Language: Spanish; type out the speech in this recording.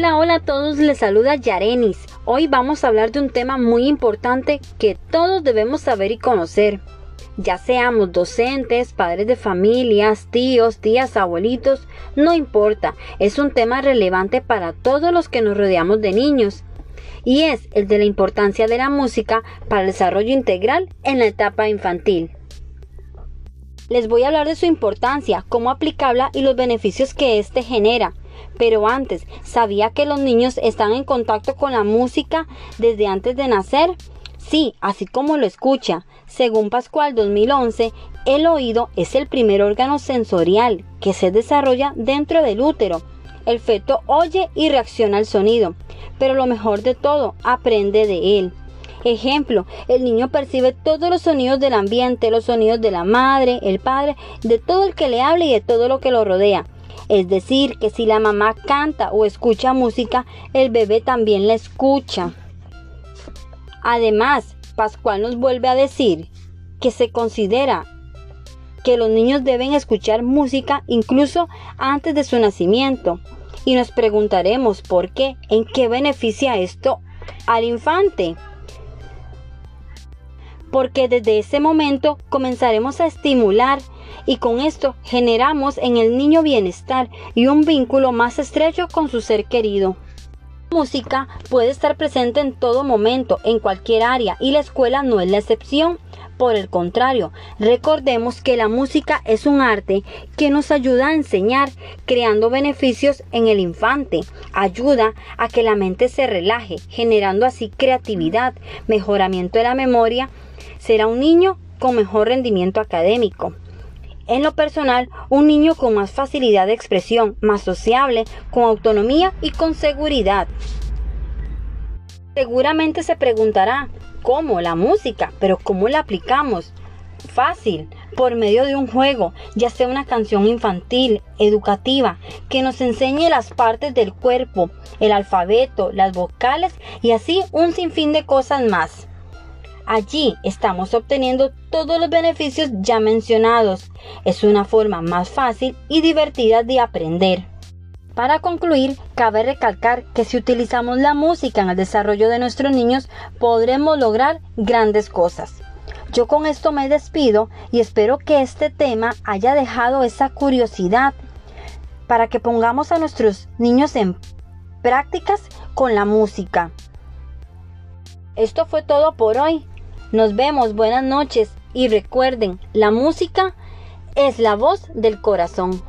Hola, hola a todos, les saluda Yarenis. Hoy vamos a hablar de un tema muy importante que todos debemos saber y conocer. Ya seamos docentes, padres de familias, tíos, tías, abuelitos, no importa, es un tema relevante para todos los que nos rodeamos de niños. Y es el de la importancia de la música para el desarrollo integral en la etapa infantil. Les voy a hablar de su importancia, cómo aplicarla y los beneficios que éste genera. Pero antes, ¿sabía que los niños están en contacto con la música desde antes de nacer? Sí, así como lo escucha. Según Pascual 2011, el oído es el primer órgano sensorial que se desarrolla dentro del útero. El feto oye y reacciona al sonido, pero lo mejor de todo, aprende de él. Ejemplo, el niño percibe todos los sonidos del ambiente, los sonidos de la madre, el padre, de todo el que le habla y de todo lo que lo rodea. Es decir, que si la mamá canta o escucha música, el bebé también la escucha. Además, Pascual nos vuelve a decir que se considera que los niños deben escuchar música incluso antes de su nacimiento. Y nos preguntaremos por qué, en qué beneficia esto al infante. Porque desde ese momento comenzaremos a estimular y con esto generamos en el niño bienestar y un vínculo más estrecho con su ser querido. La música puede estar presente en todo momento, en cualquier área, y la escuela no es la excepción. Por el contrario, recordemos que la música es un arte que nos ayuda a enseñar, creando beneficios en el infante. Ayuda a que la mente se relaje, generando así creatividad, mejoramiento de la memoria. Será un niño con mejor rendimiento académico en lo personal, un niño con más facilidad de expresión, más sociable, con autonomía y con seguridad. Seguramente se preguntará, ¿cómo? La música, pero ¿cómo la aplicamos? Fácil, por medio de un juego, ya sea una canción infantil, educativa, que nos enseñe las partes del cuerpo, el alfabeto, las vocales y así un sinfín de cosas más. Allí estamos obteniendo todos los beneficios ya mencionados. Es una forma más fácil y divertida de aprender. Para concluir, cabe recalcar que si utilizamos la música en el desarrollo de nuestros niños, podremos lograr grandes cosas. Yo con esto me despido y espero que este tema haya dejado esa curiosidad para que pongamos a nuestros niños en prácticas con la música. Esto fue todo por hoy. Nos vemos, buenas noches y recuerden, la música es la voz del corazón.